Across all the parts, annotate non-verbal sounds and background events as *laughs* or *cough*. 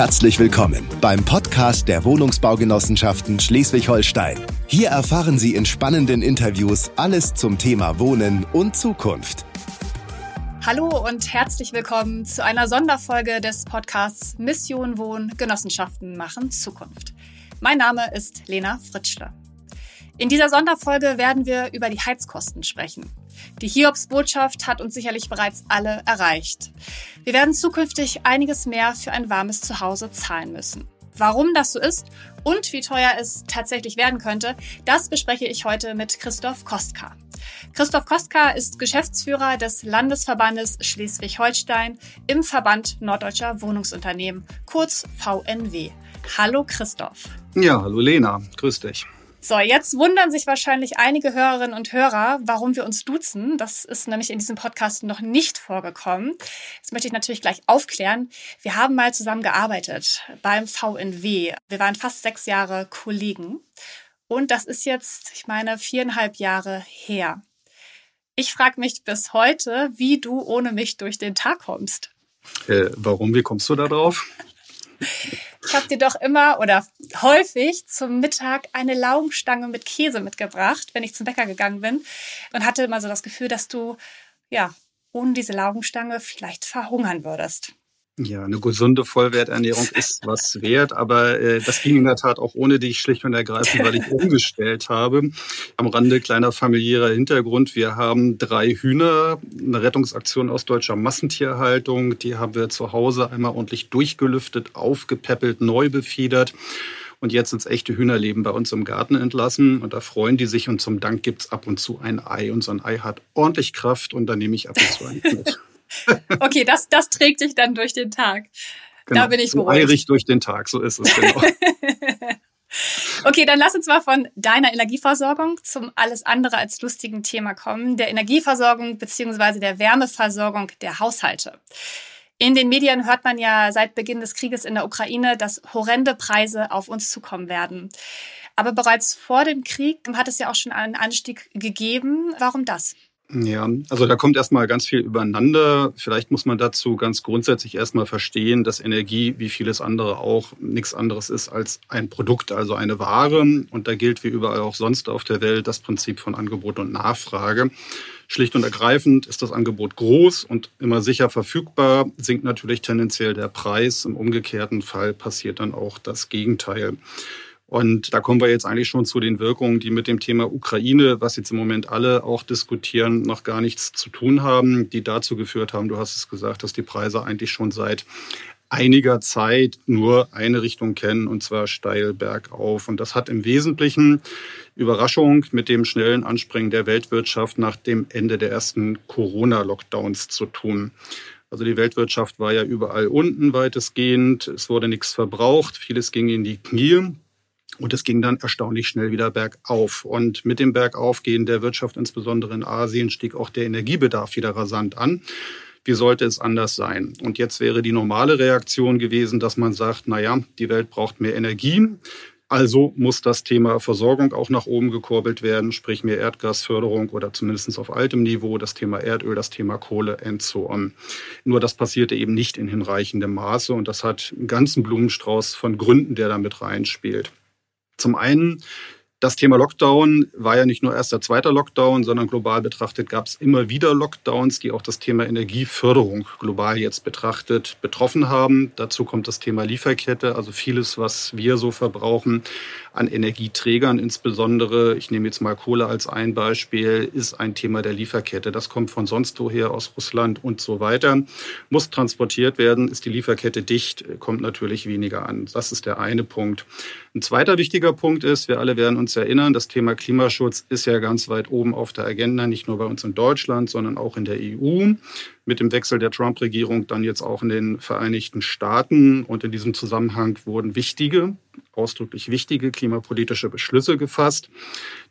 Herzlich willkommen beim Podcast der Wohnungsbaugenossenschaften Schleswig-Holstein. Hier erfahren Sie in spannenden Interviews alles zum Thema Wohnen und Zukunft. Hallo und herzlich willkommen zu einer Sonderfolge des Podcasts Mission Wohn Genossenschaften machen Zukunft. Mein Name ist Lena Fritschle. In dieser Sonderfolge werden wir über die Heizkosten sprechen. Die Hiobs-Botschaft hat uns sicherlich bereits alle erreicht. Wir werden zukünftig einiges mehr für ein warmes Zuhause zahlen müssen. Warum das so ist und wie teuer es tatsächlich werden könnte, das bespreche ich heute mit Christoph Kostka. Christoph Kostka ist Geschäftsführer des Landesverbandes Schleswig-Holstein im Verband Norddeutscher Wohnungsunternehmen, kurz VNW. Hallo Christoph. Ja, hallo Lena, grüß dich. So, jetzt wundern sich wahrscheinlich einige Hörerinnen und Hörer, warum wir uns duzen. Das ist nämlich in diesem Podcast noch nicht vorgekommen. Das möchte ich natürlich gleich aufklären. Wir haben mal zusammen gearbeitet beim VNW. Wir waren fast sechs Jahre Kollegen. Und das ist jetzt, ich meine, viereinhalb Jahre her. Ich frage mich bis heute, wie du ohne mich durch den Tag kommst. Äh, warum? Wie kommst du da drauf? *laughs* Ich habe dir doch immer oder häufig zum Mittag eine Laugenstange mit Käse mitgebracht, wenn ich zum Bäcker gegangen bin und hatte immer so das Gefühl, dass du ja ohne diese Laugenstange vielleicht verhungern würdest. Ja, eine gesunde Vollwerternährung *laughs* ist was wert, aber äh, das ging in der Tat auch ohne dich schlicht und ergreifend, weil ich *laughs* umgestellt habe. Am Rande kleiner familiärer Hintergrund. Wir haben drei Hühner, eine Rettungsaktion aus deutscher Massentierhaltung. Die haben wir zu Hause einmal ordentlich durchgelüftet, aufgepäppelt, neu befiedert. Und jetzt ins echte Hühnerleben bei uns im Garten entlassen. Und da freuen die sich. Und zum Dank gibt's ab und zu ein Ei. Und so ein Ei hat ordentlich Kraft. Und da nehme ich ab und zu ein mit. *laughs* *laughs* okay, das, das trägt dich dann durch den Tag. Genau. Da bin ich beruhigt. Eirig durch den Tag, so ist es genau. *laughs* okay, dann lass uns mal von deiner Energieversorgung zum alles andere als lustigen Thema kommen, der Energieversorgung beziehungsweise der Wärmeversorgung der Haushalte. In den Medien hört man ja seit Beginn des Krieges in der Ukraine, dass horrende Preise auf uns zukommen werden. Aber bereits vor dem Krieg hat es ja auch schon einen Anstieg gegeben. Warum das? Ja, also da kommt erstmal ganz viel übereinander. Vielleicht muss man dazu ganz grundsätzlich erstmal verstehen, dass Energie, wie vieles andere auch, nichts anderes ist als ein Produkt, also eine Ware. Und da gilt wie überall auch sonst auf der Welt das Prinzip von Angebot und Nachfrage. Schlicht und ergreifend ist das Angebot groß und immer sicher verfügbar, sinkt natürlich tendenziell der Preis. Im umgekehrten Fall passiert dann auch das Gegenteil. Und da kommen wir jetzt eigentlich schon zu den Wirkungen, die mit dem Thema Ukraine, was jetzt im Moment alle auch diskutieren, noch gar nichts zu tun haben, die dazu geführt haben, du hast es gesagt, dass die Preise eigentlich schon seit einiger Zeit nur eine Richtung kennen, und zwar steil bergauf. Und das hat im Wesentlichen Überraschung mit dem schnellen Anspringen der Weltwirtschaft nach dem Ende der ersten Corona-Lockdowns zu tun. Also die Weltwirtschaft war ja überall unten weitestgehend. Es wurde nichts verbraucht. Vieles ging in die Knie. Und es ging dann erstaunlich schnell wieder bergauf. Und mit dem Bergaufgehen der Wirtschaft, insbesondere in Asien, stieg auch der Energiebedarf wieder rasant an. Wie sollte es anders sein? Und jetzt wäre die normale Reaktion gewesen, dass man sagt, na ja, die Welt braucht mehr Energie. Also muss das Thema Versorgung auch nach oben gekurbelt werden, sprich mehr Erdgasförderung oder zumindest auf altem Niveau, das Thema Erdöl, das Thema Kohle and so on. Nur das passierte eben nicht in hinreichendem Maße und das hat einen ganzen Blumenstrauß von Gründen, der damit reinspielt. Zum einen das Thema Lockdown war ja nicht nur erster, zweiter Lockdown, sondern global betrachtet gab es immer wieder Lockdowns, die auch das Thema Energieförderung global jetzt betrachtet betroffen haben. Dazu kommt das Thema Lieferkette, also vieles, was wir so verbrauchen an Energieträgern insbesondere. Ich nehme jetzt mal Kohle als ein Beispiel, ist ein Thema der Lieferkette. Das kommt von sonst woher aus Russland und so weiter. Muss transportiert werden, ist die Lieferkette dicht, kommt natürlich weniger an. Das ist der eine Punkt. Ein zweiter wichtiger Punkt ist, wir alle werden uns erinnern, das Thema Klimaschutz ist ja ganz weit oben auf der Agenda, nicht nur bei uns in Deutschland, sondern auch in der EU. Mit dem Wechsel der Trump-Regierung dann jetzt auch in den Vereinigten Staaten. Und in diesem Zusammenhang wurden wichtige, ausdrücklich wichtige klimapolitische Beschlüsse gefasst,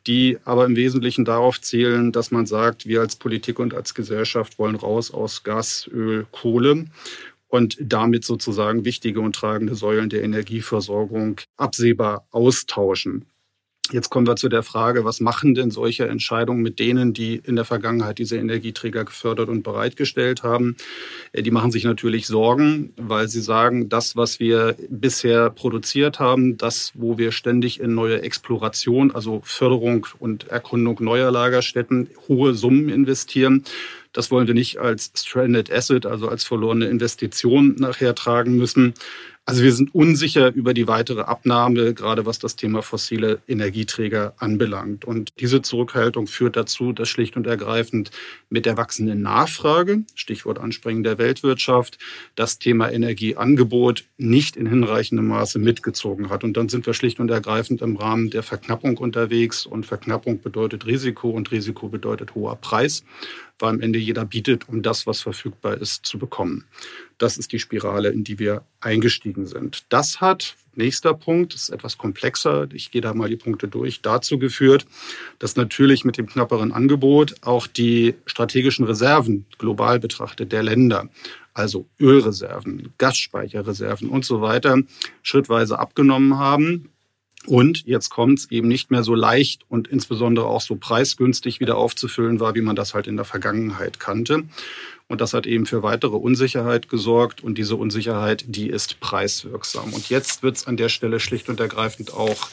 die aber im Wesentlichen darauf zählen, dass man sagt, wir als Politik und als Gesellschaft wollen raus aus Gas, Öl, Kohle und damit sozusagen wichtige und tragende Säulen der Energieversorgung absehbar austauschen. Jetzt kommen wir zu der Frage, was machen denn solche Entscheidungen mit denen, die in der Vergangenheit diese Energieträger gefördert und bereitgestellt haben? Äh, die machen sich natürlich Sorgen, weil sie sagen, das, was wir bisher produziert haben, das, wo wir ständig in neue Exploration, also Förderung und Erkundung neuer Lagerstätten, hohe Summen investieren, das wollen wir nicht als Stranded Asset, also als verlorene Investition nachher tragen müssen. Also wir sind unsicher über die weitere Abnahme, gerade was das Thema fossile Energieträger anbelangt. Und diese Zurückhaltung führt dazu, dass schlicht und ergreifend mit der wachsenden Nachfrage, Stichwort Anspringen der Weltwirtschaft, das Thema Energieangebot nicht in hinreichendem Maße mitgezogen hat. Und dann sind wir schlicht und ergreifend im Rahmen der Verknappung unterwegs. Und Verknappung bedeutet Risiko und Risiko bedeutet hoher Preis weil am Ende jeder bietet, um das, was verfügbar ist, zu bekommen. Das ist die Spirale, in die wir eingestiegen sind. Das hat, nächster Punkt, ist etwas komplexer, ich gehe da mal die Punkte durch, dazu geführt, dass natürlich mit dem knapperen Angebot auch die strategischen Reserven global betrachtet der Länder, also Ölreserven, Gasspeicherreserven und so weiter, schrittweise abgenommen haben und jetzt kommt es eben nicht mehr so leicht und insbesondere auch so preisgünstig wieder aufzufüllen war, wie man das halt in der Vergangenheit kannte. Und das hat eben für weitere Unsicherheit gesorgt. Und diese Unsicherheit, die ist preiswirksam. Und jetzt wird es an der Stelle schlicht und ergreifend auch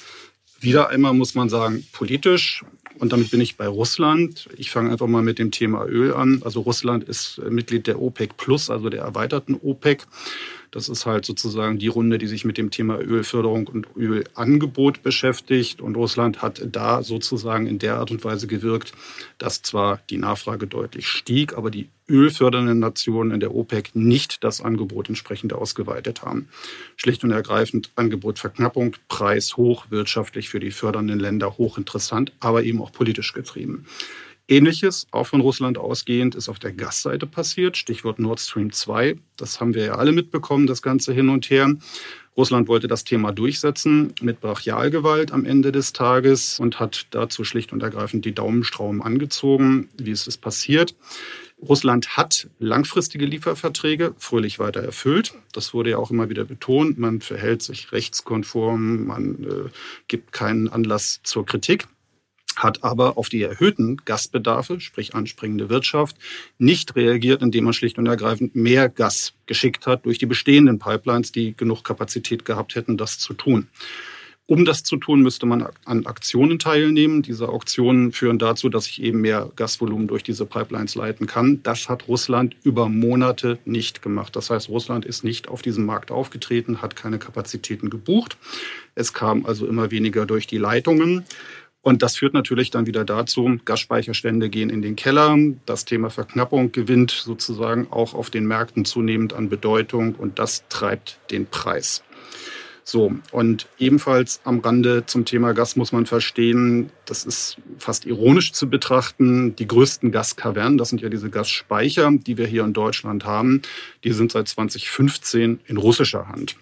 wieder einmal, muss man sagen, politisch. Und damit bin ich bei Russland. Ich fange einfach mal mit dem Thema Öl an. Also Russland ist Mitglied der OPEC Plus, also der erweiterten OPEC. Das ist halt sozusagen die Runde, die sich mit dem Thema Ölförderung und Ölangebot beschäftigt. Und Russland hat da sozusagen in der Art und Weise gewirkt, dass zwar die Nachfrage deutlich stieg, aber die ölfördernden Nationen in der OPEC nicht das Angebot entsprechend ausgeweitet haben. Schlicht und ergreifend Angebotverknappung, Preis hoch, wirtschaftlich für die fördernden Länder hochinteressant, aber eben auch politisch getrieben. Ähnliches, auch von Russland ausgehend, ist auf der Gasseite passiert. Stichwort Nord Stream 2. Das haben wir ja alle mitbekommen, das Ganze hin und her. Russland wollte das Thema durchsetzen mit Brachialgewalt am Ende des Tages und hat dazu schlicht und ergreifend die Daumenstrauben angezogen. Wie ist es passiert? Russland hat langfristige Lieferverträge fröhlich weiter erfüllt. Das wurde ja auch immer wieder betont. Man verhält sich rechtskonform, man äh, gibt keinen Anlass zur Kritik hat aber auf die erhöhten Gasbedarfe, sprich anspringende Wirtschaft, nicht reagiert, indem man schlicht und ergreifend mehr Gas geschickt hat durch die bestehenden Pipelines, die genug Kapazität gehabt hätten, das zu tun. Um das zu tun, müsste man an Aktionen teilnehmen. Diese Auktionen führen dazu, dass ich eben mehr Gasvolumen durch diese Pipelines leiten kann. Das hat Russland über Monate nicht gemacht. Das heißt, Russland ist nicht auf diesem Markt aufgetreten, hat keine Kapazitäten gebucht. Es kam also immer weniger durch die Leitungen. Und das führt natürlich dann wieder dazu, Gasspeicherstände gehen in den Keller. Das Thema Verknappung gewinnt sozusagen auch auf den Märkten zunehmend an Bedeutung und das treibt den Preis. So, und ebenfalls am Rande zum Thema Gas muss man verstehen, das ist fast ironisch zu betrachten, die größten Gaskavernen, das sind ja diese Gasspeicher, die wir hier in Deutschland haben, die sind seit 2015 in russischer Hand.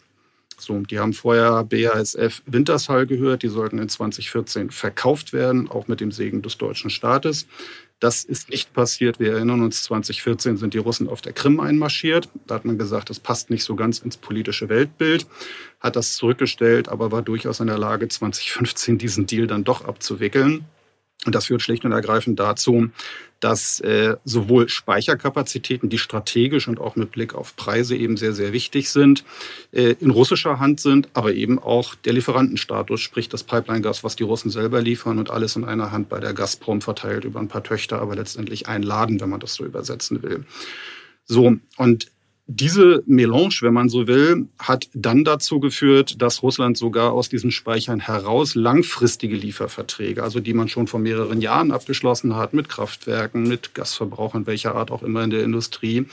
So, die haben vorher BASF Wintershall gehört, die sollten in 2014 verkauft werden, auch mit dem Segen des deutschen Staates. Das ist nicht passiert. Wir erinnern uns, 2014 sind die Russen auf der Krim einmarschiert. Da hat man gesagt, das passt nicht so ganz ins politische Weltbild, hat das zurückgestellt, aber war durchaus in der Lage, 2015 diesen Deal dann doch abzuwickeln. Und das führt schlicht und ergreifend dazu, dass äh, sowohl Speicherkapazitäten, die strategisch und auch mit Blick auf Preise eben sehr, sehr wichtig sind, äh, in russischer Hand sind, aber eben auch der Lieferantenstatus, sprich das Pipeline-Gas, was die Russen selber liefern und alles in einer Hand bei der Gazprom verteilt über ein paar Töchter, aber letztendlich ein Laden, wenn man das so übersetzen will. So, und diese Melange, wenn man so will, hat dann dazu geführt, dass Russland sogar aus diesen Speichern heraus langfristige Lieferverträge, also die man schon vor mehreren Jahren abgeschlossen hat, mit Kraftwerken, mit Gasverbrauchern welcher Art auch immer in der Industrie,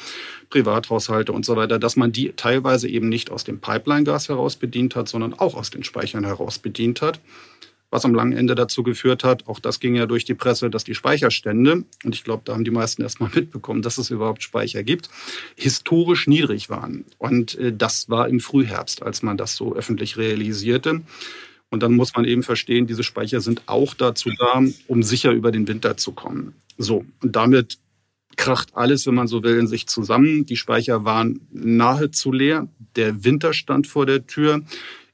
Privathaushalte und so weiter, dass man die teilweise eben nicht aus dem Pipeline-Gas heraus bedient hat, sondern auch aus den Speichern heraus bedient hat was am langen Ende dazu geführt hat, auch das ging ja durch die Presse, dass die Speicherstände, und ich glaube, da haben die meisten *laughs* erstmal mitbekommen, dass es überhaupt Speicher gibt, historisch niedrig waren. Und äh, das war im Frühherbst, als man das so öffentlich realisierte. Und dann muss man eben verstehen, diese Speicher sind auch dazu da, um sicher über den Winter zu kommen. So, und damit kracht alles, wenn man so will, in sich zusammen. Die Speicher waren nahezu leer. Der Winter stand vor der Tür.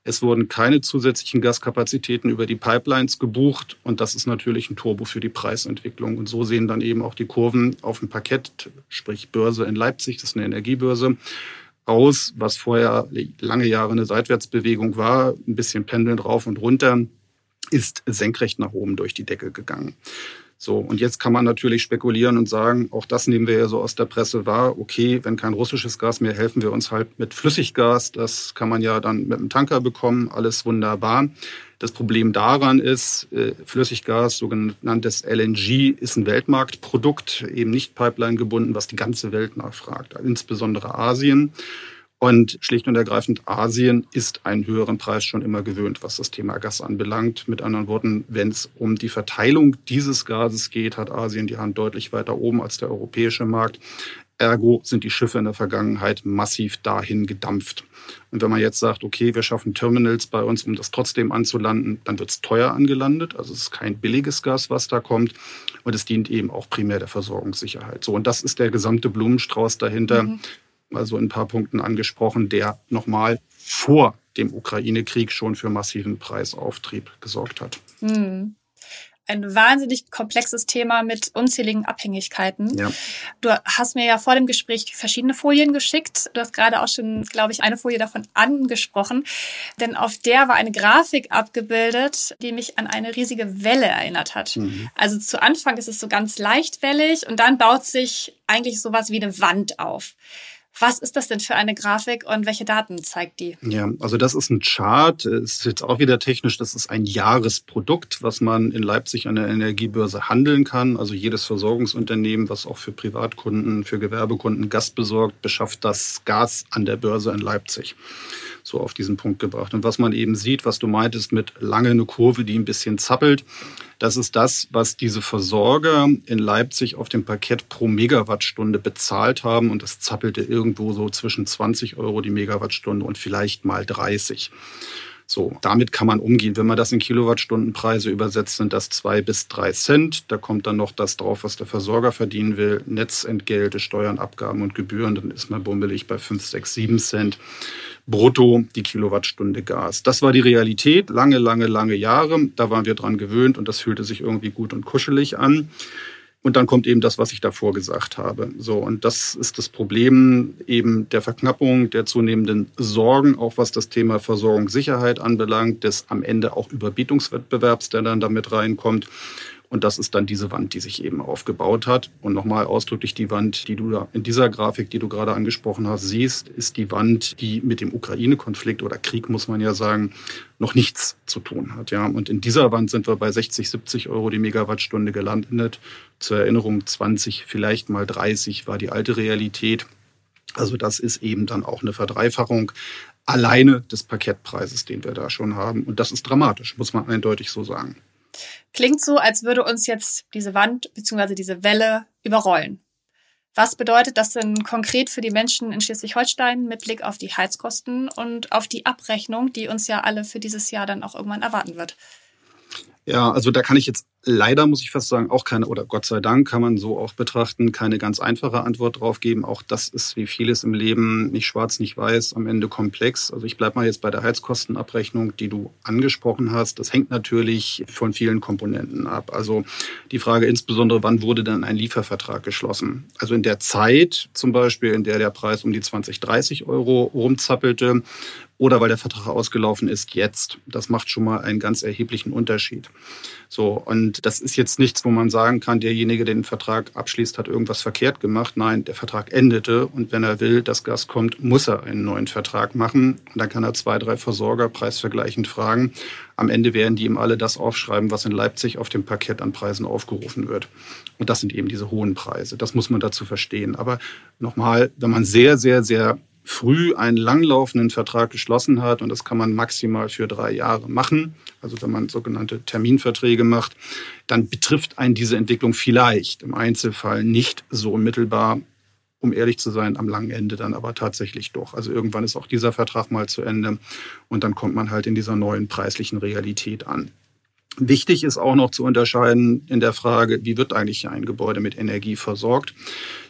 Es wurden keine zusätzlichen Gaskapazitäten über die Pipelines gebucht und das ist natürlich ein Turbo für die Preisentwicklung. Und so sehen dann eben auch die Kurven auf dem Parkett, sprich Börse in Leipzig, das ist eine Energiebörse, aus, was vorher lange Jahre eine Seitwärtsbewegung war, ein bisschen pendelnd rauf und runter, ist senkrecht nach oben durch die Decke gegangen. So, und jetzt kann man natürlich spekulieren und sagen, auch das nehmen wir ja so aus der Presse wahr, okay, wenn kein russisches Gas mehr, helfen wir uns halt mit Flüssiggas. Das kann man ja dann mit einem Tanker bekommen, alles wunderbar. Das Problem daran ist, äh, Flüssiggas, sogenanntes LNG, ist ein Weltmarktprodukt, eben nicht Pipeline gebunden, was die ganze Welt nachfragt, insbesondere Asien. Und schlicht und ergreifend, Asien ist einen höheren Preis schon immer gewöhnt, was das Thema Gas anbelangt. Mit anderen Worten, wenn es um die Verteilung dieses Gases geht, hat Asien die Hand deutlich weiter oben als der europäische Markt. Ergo sind die Schiffe in der Vergangenheit massiv dahin gedampft. Und wenn man jetzt sagt, okay, wir schaffen Terminals bei uns, um das trotzdem anzulanden, dann wird es teuer angelandet. Also es ist kein billiges Gas, was da kommt. Und es dient eben auch primär der Versorgungssicherheit. So, und das ist der gesamte Blumenstrauß dahinter. Mhm also in ein paar Punkten angesprochen, der nochmal vor dem Ukraine-Krieg schon für massiven Preisauftrieb gesorgt hat. Hm. Ein wahnsinnig komplexes Thema mit unzähligen Abhängigkeiten. Ja. Du hast mir ja vor dem Gespräch verschiedene Folien geschickt. Du hast gerade auch schon, glaube ich, eine Folie davon angesprochen. Denn auf der war eine Grafik abgebildet, die mich an eine riesige Welle erinnert hat. Mhm. Also zu Anfang ist es so ganz leichtwellig und dann baut sich eigentlich sowas wie eine Wand auf. Was ist das denn für eine Grafik und welche Daten zeigt die? Ja, also das ist ein Chart, ist jetzt auch wieder technisch, das ist ein Jahresprodukt, was man in Leipzig an der Energiebörse handeln kann. Also jedes Versorgungsunternehmen, was auch für Privatkunden, für Gewerbekunden Gas besorgt, beschafft das Gas an der Börse in Leipzig so auf diesen Punkt gebracht. Und was man eben sieht, was du meintest mit lange eine Kurve, die ein bisschen zappelt, das ist das, was diese Versorger in Leipzig auf dem Parkett pro Megawattstunde bezahlt haben. Und das zappelte irgendwo so zwischen 20 Euro die Megawattstunde und vielleicht mal 30. So, damit kann man umgehen. Wenn man das in Kilowattstundenpreise übersetzt, sind das zwei bis drei Cent. Da kommt dann noch das drauf, was der Versorger verdienen will. Netzentgelte, Steuern, Abgaben und Gebühren. Dann ist man bummelig bei fünf, sechs, sieben Cent brutto die Kilowattstunde Gas. Das war die Realität lange, lange, lange Jahre. Da waren wir dran gewöhnt und das fühlte sich irgendwie gut und kuschelig an. Und dann kommt eben das, was ich davor gesagt habe. So, und das ist das Problem eben der Verknappung, der zunehmenden Sorgen, auch was das Thema Versorgungssicherheit anbelangt, des am Ende auch Überbietungswettbewerbs, der dann damit reinkommt. Und das ist dann diese Wand, die sich eben aufgebaut hat. Und nochmal ausdrücklich die Wand, die du da in dieser Grafik, die du gerade angesprochen hast, siehst, ist die Wand, die mit dem Ukraine-Konflikt oder Krieg, muss man ja sagen, noch nichts zu tun hat. Ja, und in dieser Wand sind wir bei 60, 70 Euro die Megawattstunde gelandet. Zur Erinnerung 20, vielleicht mal 30 war die alte Realität. Also das ist eben dann auch eine Verdreifachung alleine des Parkettpreises, den wir da schon haben. Und das ist dramatisch, muss man eindeutig so sagen. Klingt so, als würde uns jetzt diese Wand bzw. diese Welle überrollen. Was bedeutet das denn konkret für die Menschen in Schleswig-Holstein mit Blick auf die Heizkosten und auf die Abrechnung, die uns ja alle für dieses Jahr dann auch irgendwann erwarten wird? Ja, also da kann ich jetzt leider, muss ich fast sagen, auch keine, oder Gott sei Dank kann man so auch betrachten, keine ganz einfache Antwort drauf geben. Auch das ist wie vieles im Leben nicht schwarz, nicht weiß, am Ende komplex. Also ich bleibe mal jetzt bei der Heizkostenabrechnung, die du angesprochen hast. Das hängt natürlich von vielen Komponenten ab. Also die Frage insbesondere, wann wurde denn ein Liefervertrag geschlossen? Also in der Zeit zum Beispiel, in der der Preis um die 20, 30 Euro rumzappelte, oder weil der Vertrag ausgelaufen ist jetzt. Das macht schon mal einen ganz erheblichen Unterschied. So, und das ist jetzt nichts, wo man sagen kann, derjenige, der den Vertrag abschließt, hat irgendwas verkehrt gemacht. Nein, der Vertrag endete und wenn er will, dass Gas kommt, muss er einen neuen Vertrag machen. Und dann kann er zwei, drei Versorger preisvergleichend fragen. Am Ende werden die ihm alle das aufschreiben, was in Leipzig auf dem Parkett an Preisen aufgerufen wird. Und das sind eben diese hohen Preise. Das muss man dazu verstehen. Aber nochmal, wenn man sehr, sehr, sehr früh einen langlaufenden Vertrag geschlossen hat, und das kann man maximal für drei Jahre machen, also wenn man sogenannte Terminverträge macht, dann betrifft einen diese Entwicklung vielleicht im Einzelfall nicht so unmittelbar, um ehrlich zu sein, am langen Ende dann aber tatsächlich doch. Also irgendwann ist auch dieser Vertrag mal zu Ende und dann kommt man halt in dieser neuen preislichen Realität an. Wichtig ist auch noch zu unterscheiden in der Frage, wie wird eigentlich ein Gebäude mit Energie versorgt.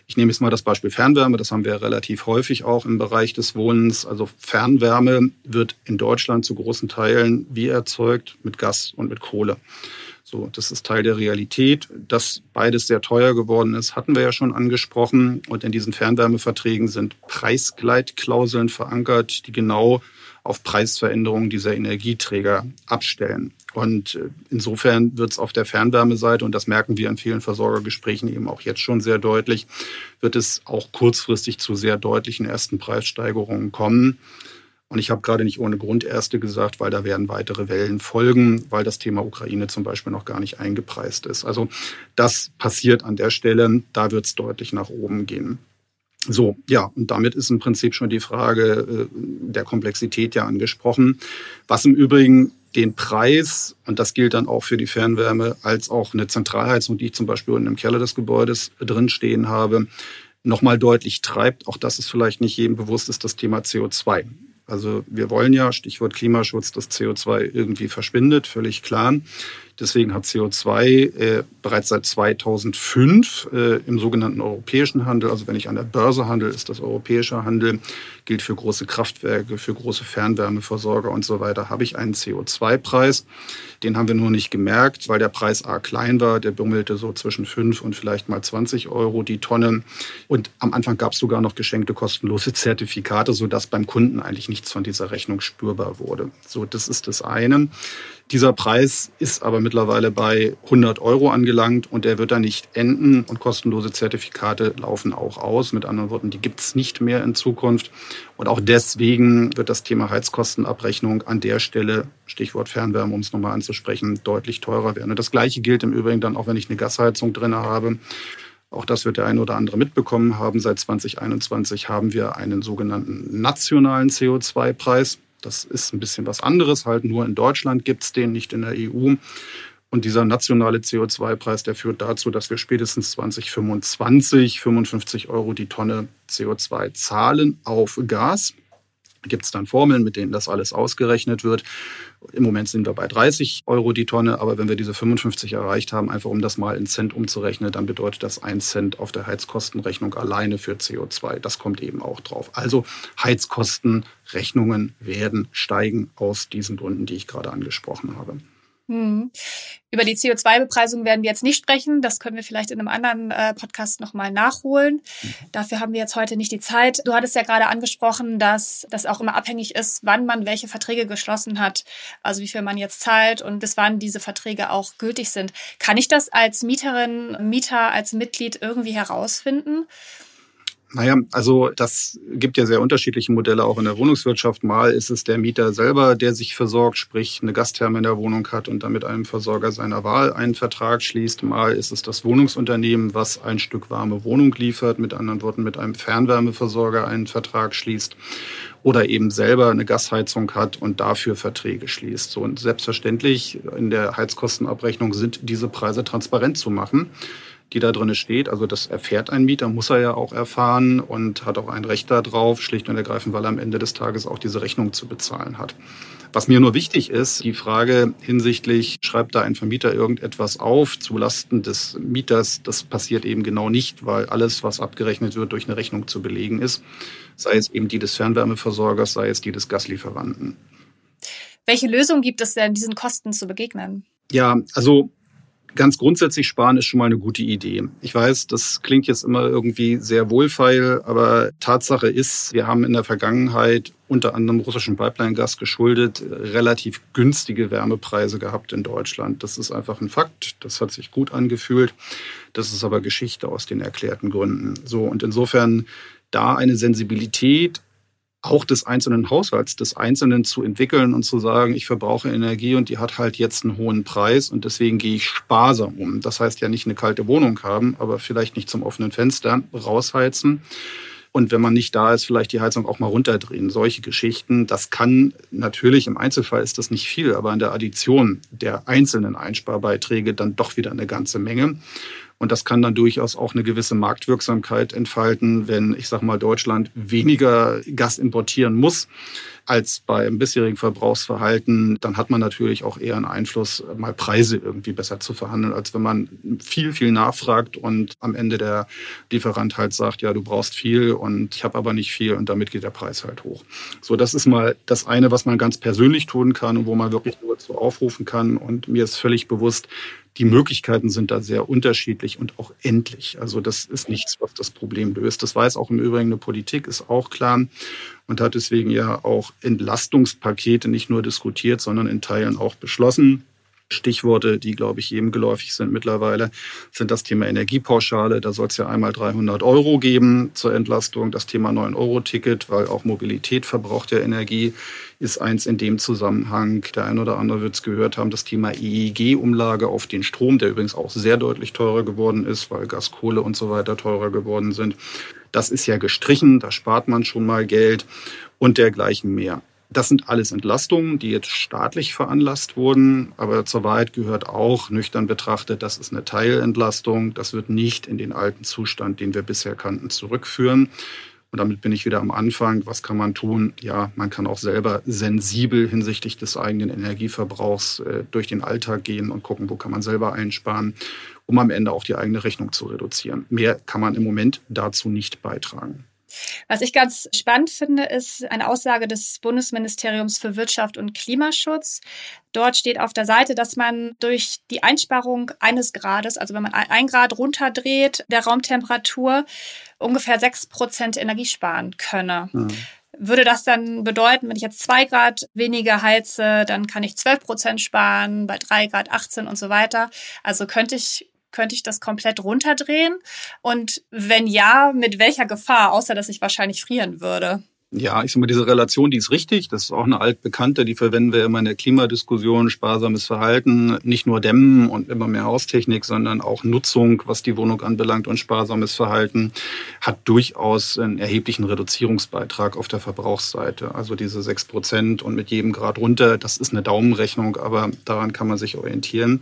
Ich nehme jetzt mal das Beispiel Fernwärme. Das haben wir relativ häufig auch im Bereich des Wohnens. Also Fernwärme wird in Deutschland zu großen Teilen wie erzeugt mit Gas und mit Kohle. So, das ist Teil der Realität. Dass beides sehr teuer geworden ist, hatten wir ja schon angesprochen. Und in diesen Fernwärmeverträgen sind Preisgleitklauseln verankert, die genau auf Preisveränderungen dieser Energieträger abstellen. Und äh, insofern wird es auf der Fernwärmeseite, und das merken wir in vielen Versorgergesprächen eben auch jetzt schon sehr deutlich, wird es auch kurzfristig zu sehr deutlichen ersten Preissteigerungen kommen. Und ich habe gerade nicht ohne Grund erste gesagt, weil da werden weitere Wellen folgen, weil das Thema Ukraine zum Beispiel noch gar nicht eingepreist ist. Also das passiert an der Stelle, da wird es deutlich nach oben gehen. So, ja, und damit ist im Prinzip schon die Frage äh, der Komplexität ja angesprochen. Was im Übrigen den Preis, und das gilt dann auch für die Fernwärme, als auch eine Zentralheizung, die ich zum Beispiel in einem Keller des Gebäudes drinstehen habe, nochmal deutlich treibt. Auch das ist vielleicht nicht jedem bewusst, ist das Thema CO2. Also wir wollen ja, Stichwort Klimaschutz, dass CO2 irgendwie verschwindet, völlig klar. Deswegen hat CO2 äh, bereits seit 2005 äh, im sogenannten europäischen Handel, also wenn ich an der Börse handle, ist das europäischer Handel, gilt für große Kraftwerke, für große Fernwärmeversorger und so weiter, habe ich einen CO2-Preis. Den haben wir nur nicht gemerkt, weil der Preis A klein war. Der bummelte so zwischen 5 und vielleicht mal 20 Euro die Tonne. Und am Anfang gab es sogar noch geschenkte kostenlose Zertifikate, sodass beim Kunden eigentlich nichts von dieser Rechnung spürbar wurde. So, das ist das eine. Dieser Preis ist aber mittlerweile bei 100 Euro angelangt und der wird da nicht enden und kostenlose Zertifikate laufen auch aus. Mit anderen Worten, die gibt es nicht mehr in Zukunft. Und auch deswegen wird das Thema Heizkostenabrechnung an der Stelle, Stichwort Fernwärme, um es nochmal anzusprechen, deutlich teurer werden. Und das Gleiche gilt im Übrigen dann auch, wenn ich eine Gasheizung drin habe. Auch das wird der eine oder andere mitbekommen haben. Seit 2021 haben wir einen sogenannten nationalen CO2-Preis. Das ist ein bisschen was anderes, halt nur in Deutschland gibt es den, nicht in der EU. Und dieser nationale CO2-Preis, der führt dazu, dass wir spätestens 2025 55 Euro die Tonne CO2 zahlen auf Gas gibt es dann Formeln, mit denen das alles ausgerechnet wird. Im Moment sind wir bei 30 Euro die Tonne, aber wenn wir diese 55 erreicht haben, einfach um das mal in Cent umzurechnen, dann bedeutet das 1 Cent auf der Heizkostenrechnung alleine für CO2. Das kommt eben auch drauf. Also Heizkostenrechnungen werden steigen aus diesen Gründen, die ich gerade angesprochen habe. Hm. Über die CO2-Bepreisung werden wir jetzt nicht sprechen. Das können wir vielleicht in einem anderen äh, Podcast nochmal nachholen. Mhm. Dafür haben wir jetzt heute nicht die Zeit. Du hattest ja gerade angesprochen, dass das auch immer abhängig ist, wann man welche Verträge geschlossen hat, also wie viel man jetzt zahlt und bis wann diese Verträge auch gültig sind. Kann ich das als Mieterin, Mieter, als Mitglied irgendwie herausfinden? Naja, also das gibt ja sehr unterschiedliche Modelle auch in der Wohnungswirtschaft. Mal ist es der Mieter selber, der sich versorgt, sprich eine Gastherme in der Wohnung hat und dann mit einem Versorger seiner Wahl einen Vertrag schließt. Mal ist es das Wohnungsunternehmen, was ein Stück warme Wohnung liefert, mit anderen Worten mit einem Fernwärmeversorger einen Vertrag schließt oder eben selber eine Gasheizung hat und dafür Verträge schließt. So, und selbstverständlich in der Heizkostenabrechnung sind diese Preise transparent zu machen die da drin steht. Also das erfährt ein Mieter, muss er ja auch erfahren und hat auch ein Recht darauf, schlicht und ergreifend, weil er am Ende des Tages auch diese Rechnung zu bezahlen hat. Was mir nur wichtig ist, die Frage hinsichtlich, schreibt da ein Vermieter irgendetwas auf zulasten des Mieters, das passiert eben genau nicht, weil alles, was abgerechnet wird, durch eine Rechnung zu belegen ist, sei es eben die des Fernwärmeversorgers, sei es die des Gaslieferanten. Welche Lösung gibt es denn, diesen Kosten zu begegnen? Ja, also Ganz grundsätzlich sparen ist schon mal eine gute Idee. Ich weiß, das klingt jetzt immer irgendwie sehr wohlfeil, aber Tatsache ist, wir haben in der Vergangenheit unter anderem russischen Pipeline-Gas geschuldet relativ günstige Wärmepreise gehabt in Deutschland. Das ist einfach ein Fakt. Das hat sich gut angefühlt. Das ist aber Geschichte aus den erklärten Gründen. So und insofern da eine Sensibilität auch des einzelnen Haushalts, des Einzelnen zu entwickeln und zu sagen, ich verbrauche Energie und die hat halt jetzt einen hohen Preis und deswegen gehe ich sparsam um. Das heißt ja nicht eine kalte Wohnung haben, aber vielleicht nicht zum offenen Fenster rausheizen. Und wenn man nicht da ist, vielleicht die Heizung auch mal runterdrehen. Solche Geschichten, das kann natürlich im Einzelfall ist das nicht viel, aber in der Addition der einzelnen Einsparbeiträge dann doch wieder eine ganze Menge. Und das kann dann durchaus auch eine gewisse Marktwirksamkeit entfalten, wenn, ich sage mal, Deutschland weniger Gas importieren muss als beim bisherigen Verbrauchsverhalten, dann hat man natürlich auch eher einen Einfluss, mal Preise irgendwie besser zu verhandeln, als wenn man viel, viel nachfragt und am Ende der Lieferant halt sagt, ja, du brauchst viel und ich habe aber nicht viel und damit geht der Preis halt hoch. So, das ist mal das eine, was man ganz persönlich tun kann und wo man wirklich nur zu aufrufen kann. Und mir ist völlig bewusst, die Möglichkeiten sind da sehr unterschiedlich und auch endlich. Also das ist nichts, was das Problem löst. Das weiß auch im Übrigen eine Politik, ist auch klar und hat deswegen ja auch Entlastungspakete nicht nur diskutiert, sondern in Teilen auch beschlossen. Stichworte, die, glaube ich, jedem geläufig sind mittlerweile, sind das Thema Energiepauschale. Da soll es ja einmal 300 Euro geben zur Entlastung. Das Thema 9-Euro-Ticket, weil auch Mobilität verbraucht ja Energie, ist eins in dem Zusammenhang. Der ein oder andere wird es gehört haben, das Thema EEG-Umlage auf den Strom, der übrigens auch sehr deutlich teurer geworden ist, weil Gas, Kohle und so weiter teurer geworden sind. Das ist ja gestrichen, da spart man schon mal Geld und dergleichen mehr. Das sind alles Entlastungen, die jetzt staatlich veranlasst wurden. Aber zur Wahrheit gehört auch, nüchtern betrachtet, das ist eine Teilentlastung. Das wird nicht in den alten Zustand, den wir bisher kannten, zurückführen. Und damit bin ich wieder am Anfang. Was kann man tun? Ja, man kann auch selber sensibel hinsichtlich des eigenen Energieverbrauchs äh, durch den Alltag gehen und gucken, wo kann man selber einsparen, um am Ende auch die eigene Rechnung zu reduzieren. Mehr kann man im Moment dazu nicht beitragen. Was ich ganz spannend finde, ist eine Aussage des Bundesministeriums für Wirtschaft und Klimaschutz. Dort steht auf der Seite, dass man durch die Einsparung eines Grades, also wenn man ein Grad runterdreht der Raumtemperatur, ungefähr sechs Prozent Energie sparen könne. Mhm. Würde das dann bedeuten, wenn ich jetzt zwei Grad weniger heize, dann kann ich zwölf Prozent sparen, bei drei Grad 18 und so weiter. Also könnte ich könnte ich das komplett runterdrehen? Und wenn ja, mit welcher Gefahr, außer dass ich wahrscheinlich frieren würde? Ja, ich sag mal, diese Relation, die ist richtig. Das ist auch eine altbekannte, die verwenden wir immer in der Klimadiskussion. Sparsames Verhalten, nicht nur Dämmen und immer mehr Haustechnik, sondern auch Nutzung, was die Wohnung anbelangt und sparsames Verhalten, hat durchaus einen erheblichen Reduzierungsbeitrag auf der Verbrauchsseite. Also diese sechs Prozent und mit jedem Grad runter, das ist eine Daumenrechnung, aber daran kann man sich orientieren.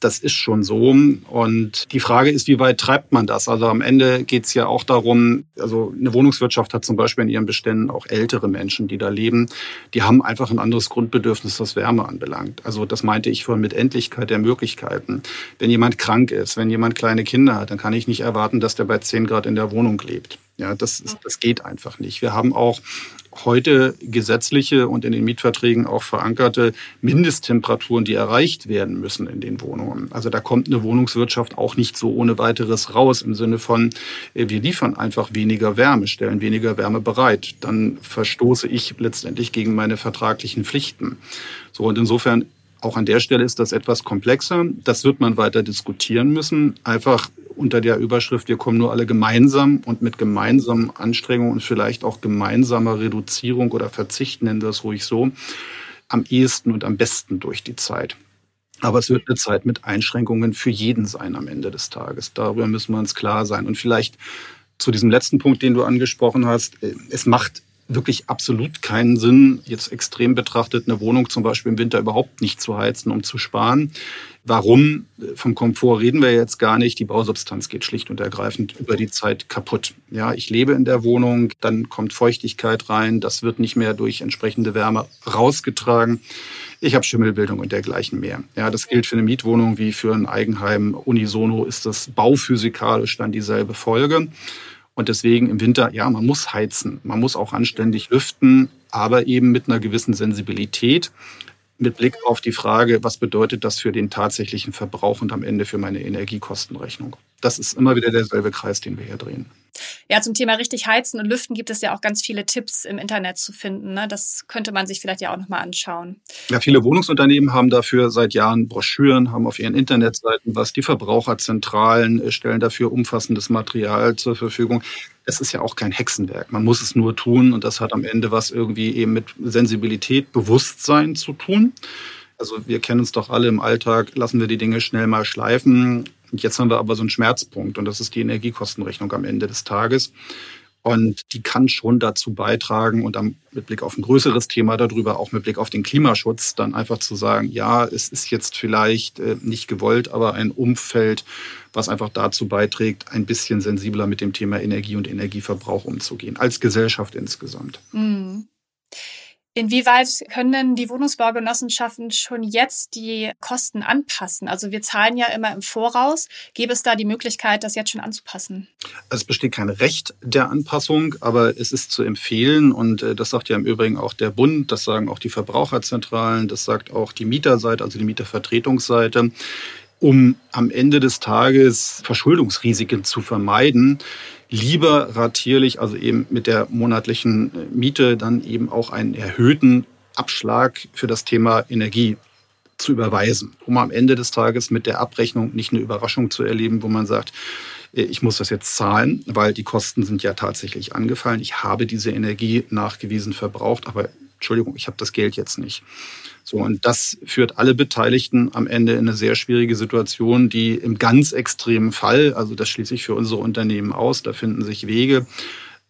Das ist schon so. Und die Frage ist, wie weit treibt man das? Also am Ende geht es ja auch darum, also eine Wohnungswirtschaft hat zum Beispiel in ihren Beständen auch ältere Menschen, die da leben. Die haben einfach ein anderes Grundbedürfnis, was Wärme anbelangt. Also das meinte ich vorhin mit Endlichkeit der Möglichkeiten. Wenn jemand krank ist, wenn jemand kleine Kinder hat, dann kann ich nicht erwarten, dass der bei 10 Grad in der Wohnung lebt. Ja, das, das geht einfach nicht. Wir haben auch heute gesetzliche und in den Mietverträgen auch verankerte Mindesttemperaturen, die erreicht werden müssen in den Wohnungen. Also da kommt eine Wohnungswirtschaft auch nicht so ohne weiteres raus im Sinne von, äh, wir liefern einfach weniger Wärme, stellen weniger Wärme bereit. Dann verstoße ich letztendlich gegen meine vertraglichen Pflichten. So, und insofern auch an der Stelle ist das etwas komplexer. Das wird man weiter diskutieren müssen. Einfach unter der Überschrift, wir kommen nur alle gemeinsam und mit gemeinsamen Anstrengungen und vielleicht auch gemeinsamer Reduzierung oder Verzicht, nennen wir es ruhig so, am ehesten und am besten durch die Zeit. Aber es wird eine Zeit mit Einschränkungen für jeden sein am Ende des Tages. Darüber müssen wir uns klar sein. Und vielleicht zu diesem letzten Punkt, den du angesprochen hast. Es macht wirklich absolut keinen Sinn, jetzt extrem betrachtet, eine Wohnung zum Beispiel im Winter überhaupt nicht zu heizen, um zu sparen. Warum? Vom Komfort reden wir jetzt gar nicht. Die Bausubstanz geht schlicht und ergreifend über die Zeit kaputt. Ja, ich lebe in der Wohnung, dann kommt Feuchtigkeit rein, das wird nicht mehr durch entsprechende Wärme rausgetragen. Ich habe Schimmelbildung und dergleichen mehr. Ja, das gilt für eine Mietwohnung wie für ein Eigenheim. Unisono ist das bauphysikalisch dann dieselbe Folge. Und deswegen im Winter, ja, man muss heizen, man muss auch anständig lüften, aber eben mit einer gewissen Sensibilität mit Blick auf die Frage, was bedeutet das für den tatsächlichen Verbrauch und am Ende für meine Energiekostenrechnung. Das ist immer wieder derselbe Kreis, den wir hier drehen. Ja, zum Thema richtig heizen und lüften gibt es ja auch ganz viele Tipps im Internet zu finden. Ne? Das könnte man sich vielleicht ja auch nochmal anschauen. Ja, viele Wohnungsunternehmen haben dafür seit Jahren Broschüren, haben auf ihren Internetseiten was. Die Verbraucherzentralen äh, stellen dafür umfassendes Material zur Verfügung. Es ist ja auch kein Hexenwerk. Man muss es nur tun und das hat am Ende was irgendwie eben mit Sensibilität, Bewusstsein zu tun. Also wir kennen uns doch alle im Alltag, lassen wir die Dinge schnell mal schleifen. Und jetzt haben wir aber so einen Schmerzpunkt und das ist die Energiekostenrechnung am Ende des Tages. Und die kann schon dazu beitragen und dann mit Blick auf ein größeres Thema darüber, auch mit Blick auf den Klimaschutz, dann einfach zu sagen, ja, es ist jetzt vielleicht äh, nicht gewollt, aber ein Umfeld, was einfach dazu beiträgt, ein bisschen sensibler mit dem Thema Energie und Energieverbrauch umzugehen, als Gesellschaft insgesamt. Mhm. Inwieweit können denn die Wohnungsbaugenossenschaften schon jetzt die Kosten anpassen? Also wir zahlen ja immer im Voraus. Gäbe es da die Möglichkeit, das jetzt schon anzupassen? Es besteht kein Recht der Anpassung, aber es ist zu empfehlen und äh, das sagt ja im Übrigen auch der Bund, das sagen auch die Verbraucherzentralen, das sagt auch die Mieterseite, also die Mietervertretungsseite um am Ende des Tages Verschuldungsrisiken zu vermeiden, lieber ratierlich, also eben mit der monatlichen äh, Miete, dann eben auch einen erhöhten Abschlag für das Thema Energie zu überweisen, um am Ende des Tages mit der Abrechnung nicht eine Überraschung zu erleben, wo man sagt, äh, ich muss das jetzt zahlen, weil die Kosten sind ja tatsächlich angefallen. Ich habe diese Energie nachgewiesen verbraucht, aber Entschuldigung, ich habe das Geld jetzt nicht. So, und das führt alle Beteiligten am Ende in eine sehr schwierige Situation, die im ganz extremen Fall, also das schließe ich für unsere Unternehmen aus, da finden sich Wege,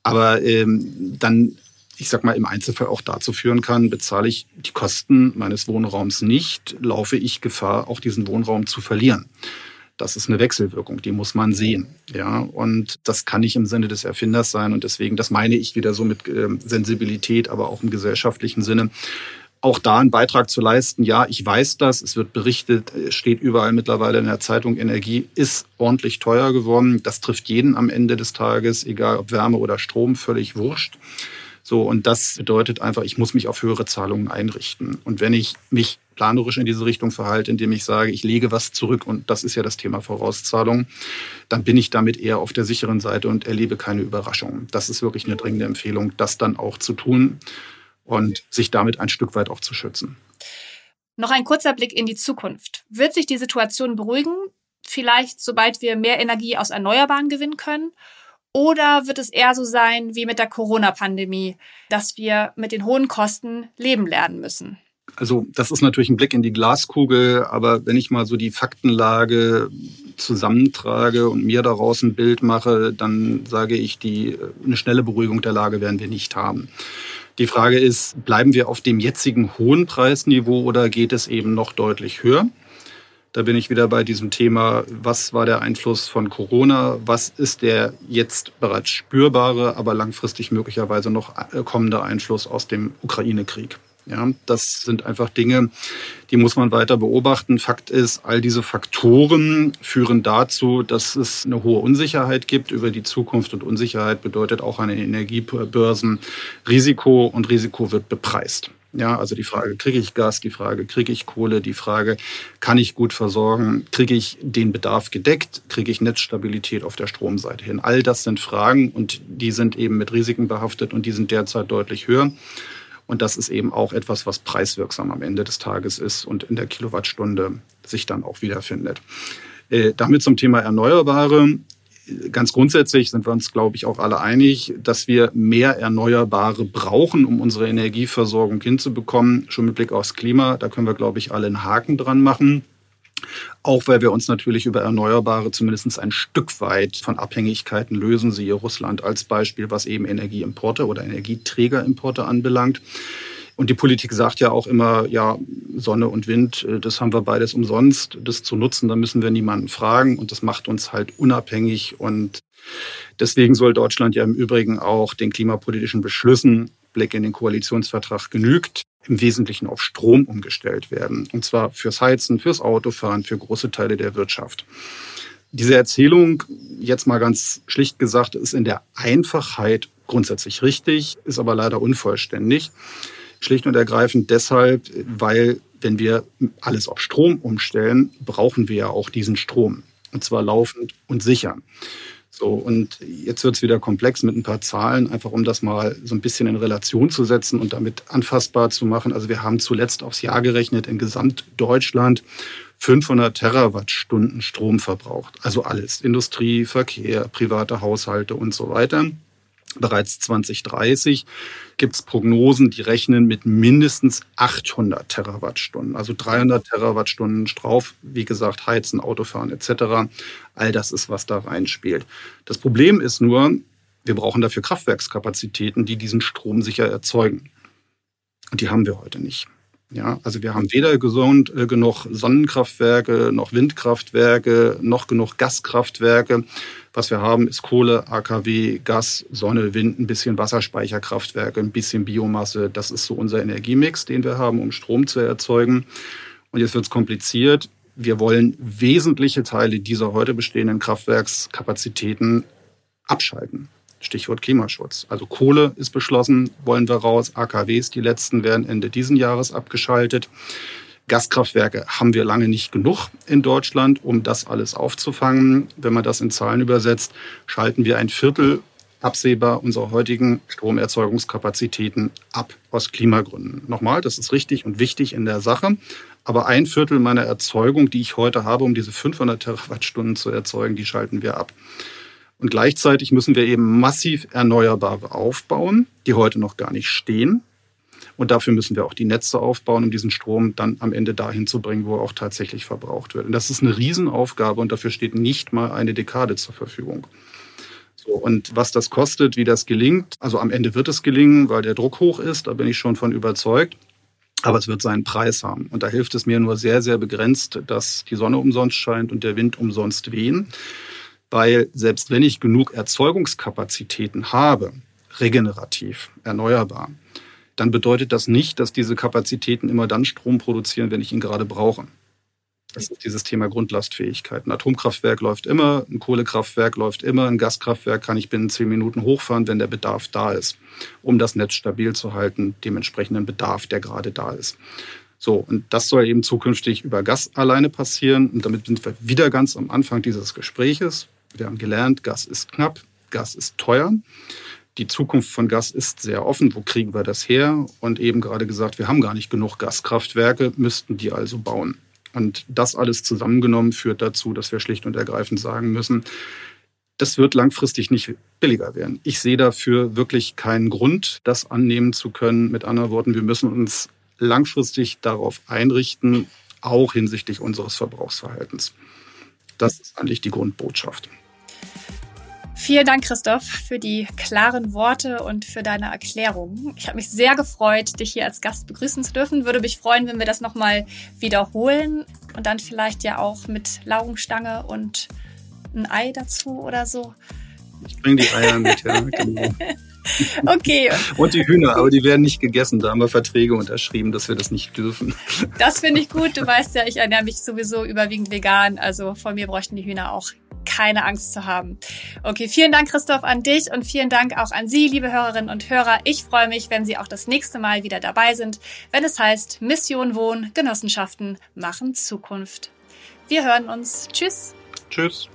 aber ähm, dann ich sag mal, im Einzelfall auch dazu führen kann, bezahle ich die Kosten meines Wohnraums nicht, laufe ich Gefahr, auch diesen Wohnraum zu verlieren. Das ist eine Wechselwirkung, die muss man sehen. Ja, und das kann nicht im Sinne des Erfinders sein. Und deswegen, das meine ich wieder so mit äh, Sensibilität, aber auch im gesellschaftlichen Sinne, auch da einen Beitrag zu leisten. Ja, ich weiß das, es wird berichtet, es steht überall mittlerweile in der Zeitung, Energie ist ordentlich teuer geworden. Das trifft jeden am Ende des Tages, egal ob Wärme oder Strom, völlig wurscht. So, und das bedeutet einfach, ich muss mich auf höhere Zahlungen einrichten. Und wenn ich mich planerisch in diese Richtung verhalte, indem ich sage, ich lege was zurück, und das ist ja das Thema Vorauszahlung, dann bin ich damit eher auf der sicheren Seite und erlebe keine Überraschungen. Das ist wirklich eine dringende Empfehlung, das dann auch zu tun und sich damit ein Stück weit auch zu schützen. Noch ein kurzer Blick in die Zukunft. Wird sich die Situation beruhigen? Vielleicht, sobald wir mehr Energie aus Erneuerbaren gewinnen können? Oder wird es eher so sein wie mit der Corona-Pandemie, dass wir mit den hohen Kosten leben lernen müssen? Also das ist natürlich ein Blick in die Glaskugel, aber wenn ich mal so die Faktenlage zusammentrage und mir daraus ein Bild mache, dann sage ich, die, eine schnelle Beruhigung der Lage werden wir nicht haben. Die Frage ist, bleiben wir auf dem jetzigen hohen Preisniveau oder geht es eben noch deutlich höher? Da bin ich wieder bei diesem Thema, was war der Einfluss von Corona? Was ist der jetzt bereits spürbare, aber langfristig möglicherweise noch kommende Einfluss aus dem Ukraine-Krieg? Ja, das sind einfach Dinge, die muss man weiter beobachten. Fakt ist, all diese Faktoren führen dazu, dass es eine hohe Unsicherheit gibt über die Zukunft und Unsicherheit bedeutet auch an den Energiebörsen Risiko und Risiko wird bepreist. Ja, also die Frage, kriege ich Gas, die Frage, kriege ich Kohle, die Frage, kann ich gut versorgen, kriege ich den Bedarf gedeckt, kriege ich Netzstabilität auf der Stromseite hin. All das sind Fragen und die sind eben mit Risiken behaftet und die sind derzeit deutlich höher. Und das ist eben auch etwas, was preiswirksam am Ende des Tages ist und in der Kilowattstunde sich dann auch wiederfindet. Äh, damit zum Thema Erneuerbare. Ganz grundsätzlich sind wir uns, glaube ich, auch alle einig, dass wir mehr Erneuerbare brauchen, um unsere Energieversorgung hinzubekommen. Schon mit Blick aufs Klima, da können wir, glaube ich, alle einen Haken dran machen. Auch weil wir uns natürlich über Erneuerbare zumindest ein Stück weit von Abhängigkeiten lösen, siehe Russland als Beispiel, was eben Energieimporte oder Energieträgerimporte anbelangt. Und die Politik sagt ja auch immer, ja, Sonne und Wind, äh, das haben wir beides umsonst. Das zu nutzen, da müssen wir niemanden fragen. Und das macht uns halt unabhängig. Und deswegen soll Deutschland ja im Übrigen auch den klimapolitischen Beschlüssen Blick in den Koalitionsvertrag genügt, im Wesentlichen auf Strom umgestellt werden. Und zwar fürs Heizen, fürs Autofahren, für große Teile der Wirtschaft. Diese Erzählung, jetzt mal ganz schlicht gesagt, ist in der Einfachheit grundsätzlich richtig, ist aber leider unvollständig. Schlicht und ergreifend deshalb, weil wenn wir alles auf Strom umstellen, brauchen wir ja auch diesen Strom. Und zwar laufend und sicher. So, und jetzt wird es wieder komplex mit ein paar Zahlen, einfach um das mal so ein bisschen in Relation zu setzen und damit anfassbar zu machen. Also wir haben zuletzt aufs Jahr gerechnet in Gesamtdeutschland 500 Terawattstunden Strom verbraucht. Also alles, Industrie, Verkehr, private Haushalte und so weiter. Bereits 2030 gibt es Prognosen, die rechnen mit mindestens 800 Terawattstunden, also 300 Terawattstunden Strauf, wie gesagt, Heizen, Autofahren etc. All das ist, was da reinspielt. Das Problem ist nur, Wir brauchen dafür Kraftwerkskapazitäten, die diesen Strom sicher erzeugen. Und die haben wir heute nicht. Ja, also wir haben weder gesund äh, genug Sonnenkraftwerke, noch Windkraftwerke, noch genug Gaskraftwerke. Was wir haben, ist Kohle, AKW, Gas, Sonne, Wind, ein bisschen Wasserspeicherkraftwerke, ein bisschen Biomasse. Das ist so unser Energiemix, den wir haben, um Strom zu erzeugen. Und jetzt wird es kompliziert. Wir wollen wesentliche Teile dieser heute bestehenden Kraftwerkskapazitäten abschalten. Stichwort Klimaschutz. Also Kohle ist beschlossen, wollen wir raus. AKWs, die letzten, werden Ende diesen Jahres abgeschaltet. Gaskraftwerke haben wir lange nicht genug in Deutschland, um das alles aufzufangen. Wenn man das in Zahlen übersetzt, schalten wir ein Viertel absehbar unserer heutigen Stromerzeugungskapazitäten ab aus Klimagründen. Nochmal, das ist richtig und wichtig in der Sache. Aber ein Viertel meiner Erzeugung, die ich heute habe, um diese 500 Terawattstunden zu erzeugen, die schalten wir ab. Und gleichzeitig müssen wir eben massiv Erneuerbare aufbauen, die heute noch gar nicht stehen. Und dafür müssen wir auch die Netze aufbauen, um diesen Strom dann am Ende dahin zu bringen, wo er auch tatsächlich verbraucht wird. Und das ist eine Riesenaufgabe und dafür steht nicht mal eine Dekade zur Verfügung. So, und was das kostet, wie das gelingt, also am Ende wird es gelingen, weil der Druck hoch ist, da bin ich schon von überzeugt. Aber es wird seinen Preis haben. Und da hilft es mir nur sehr, sehr begrenzt, dass die Sonne umsonst scheint und der Wind umsonst wehen weil selbst wenn ich genug Erzeugungskapazitäten habe, regenerativ, erneuerbar, dann bedeutet das nicht, dass diese Kapazitäten immer dann Strom produzieren, wenn ich ihn gerade brauche. Das ist dieses Thema Grundlastfähigkeit. Ein Atomkraftwerk läuft immer, ein Kohlekraftwerk läuft immer, ein Gaskraftwerk kann ich binnen zehn Minuten hochfahren, wenn der Bedarf da ist, um das Netz stabil zu halten, dementsprechenden Bedarf, der gerade da ist. So, und das soll eben zukünftig über Gas alleine passieren. Und damit sind wir wieder ganz am Anfang dieses Gespräches. Wir haben gelernt, Gas ist knapp, Gas ist teuer. Die Zukunft von Gas ist sehr offen. Wo kriegen wir das her? Und eben gerade gesagt, wir haben gar nicht genug Gaskraftwerke, müssten die also bauen. Und das alles zusammengenommen führt dazu, dass wir schlicht und ergreifend sagen müssen, das wird langfristig nicht billiger werden. Ich sehe dafür wirklich keinen Grund, das annehmen zu können. Mit anderen Worten, wir müssen uns langfristig darauf einrichten, auch hinsichtlich unseres Verbrauchsverhaltens. Das ist eigentlich die Grundbotschaft. Vielen Dank, Christoph, für die klaren Worte und für deine Erklärung. Ich habe mich sehr gefreut, dich hier als Gast begrüßen zu dürfen. Würde mich freuen, wenn wir das nochmal wiederholen und dann vielleicht ja auch mit Laugenstange und ein Ei dazu oder so. Ich bringe die Eier mit, ja, *laughs* genau. Okay. Und die Hühner, aber die werden nicht gegessen. Da haben wir Verträge unterschrieben, dass wir das nicht dürfen. Das finde ich gut. Du weißt ja, ich ernähre mich sowieso überwiegend vegan. Also von mir bräuchten die Hühner auch keine Angst zu haben. Okay, vielen Dank, Christoph, an dich und vielen Dank auch an Sie, liebe Hörerinnen und Hörer. Ich freue mich, wenn Sie auch das nächste Mal wieder dabei sind, wenn es heißt Mission Wohn, Genossenschaften machen Zukunft. Wir hören uns. Tschüss. Tschüss.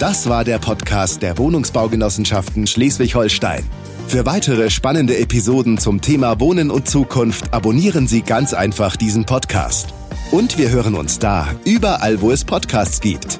Das war der Podcast der Wohnungsbaugenossenschaften Schleswig-Holstein. Für weitere spannende Episoden zum Thema Wohnen und Zukunft abonnieren Sie ganz einfach diesen Podcast. Und wir hören uns da, überall, wo es Podcasts gibt.